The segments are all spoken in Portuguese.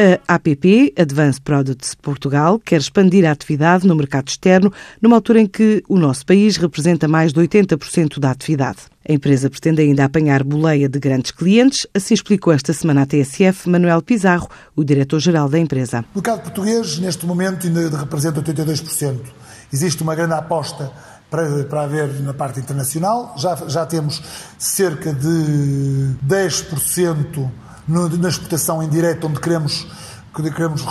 A APP, Advanced Products Portugal, quer expandir a atividade no mercado externo numa altura em que o nosso país representa mais de 80% da atividade. A empresa pretende ainda apanhar boleia de grandes clientes, assim explicou esta semana à TSF Manuel Pizarro, o diretor-geral da empresa. O mercado português, neste momento, ainda representa 82%. Existe uma grande aposta para, para haver na parte internacional. Já, já temos cerca de 10% no, na exportação indireta, onde queremos, queremos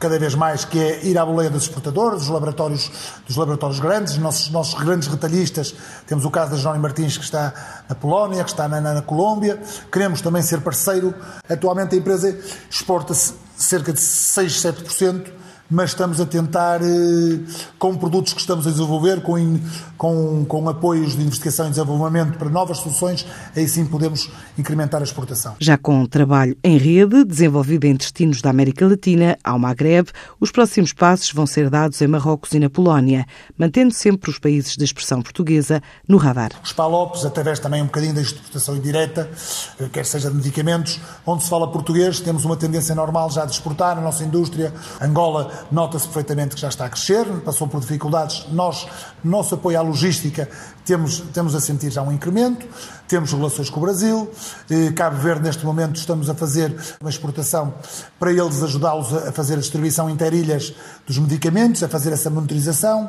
cada vez mais, que é ir à boleia dos exportadores, dos laboratórios, dos laboratórios grandes, nossos, nossos grandes retalhistas. Temos o caso da Johnny Martins, que está na Polónia, que está na, na, na Colômbia. Queremos também ser parceiro. Atualmente a empresa exporta cerca de 6, 7% mas estamos a tentar, eh, com produtos que estamos a desenvolver, com, com, com apoios de investigação e desenvolvimento para novas soluções, aí sim podemos incrementar a exportação. Já com trabalho em rede, desenvolvido em destinos da América Latina ao Magreb, os próximos passos vão ser dados em Marrocos e na Polónia, mantendo sempre os países de expressão portuguesa no radar. Os PALOPs, através também um bocadinho da exportação indireta, eh, quer seja de medicamentos, onde se fala português, temos uma tendência normal já de exportar a nossa indústria. Angola nota-se perfeitamente que já está a crescer, passou por dificuldades. Nós, nosso apoio à logística, temos, temos a sentir já um incremento, temos relações com o Brasil, eh, Cabo Verde, neste momento, estamos a fazer uma exportação para eles ajudá-los a fazer a distribuição interilhas dos medicamentos, a fazer essa monitorização.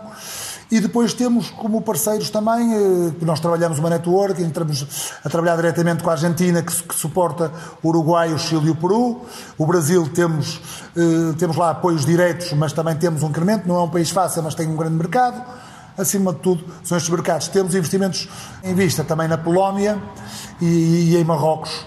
E depois temos como parceiros também, eh, nós trabalhamos uma network, entramos a trabalhar diretamente com a Argentina, que, que suporta o Uruguai, o Chile e o Peru. O Brasil temos, eh, temos lá apoios diretos, mas também temos um incremento. Não é um país fácil, mas tem um grande mercado. Acima de tudo, são estes mercados. Temos investimentos em vista também na Polónia e, e em Marrocos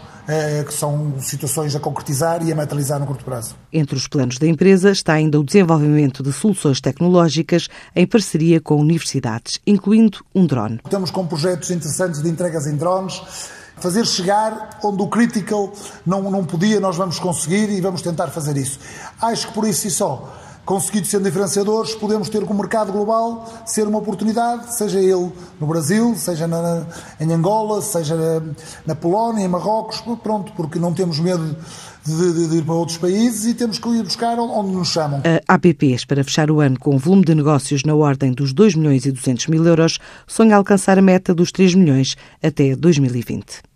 que são situações a concretizar e a materializar no curto prazo. Entre os planos da empresa está ainda o desenvolvimento de soluções tecnológicas em parceria com universidades, incluindo um drone. Estamos com projetos interessantes de entregas em drones fazer chegar onde o critical não, não podia, nós vamos conseguir e vamos tentar fazer isso. Acho que por isso e só conseguido ser diferenciadores, podemos ter com o mercado global ser uma oportunidade, seja ele no Brasil, seja na, em Angola, seja na, Polónia, em Marrocos, pronto, porque não temos medo de, de, de, ir para outros países e temos que ir buscar onde nos chamam. A APP espera fechar o ano com um volume de negócios na ordem dos 2 milhões e 200 mil euros, sonha alcançar a meta dos 3 milhões até 2020.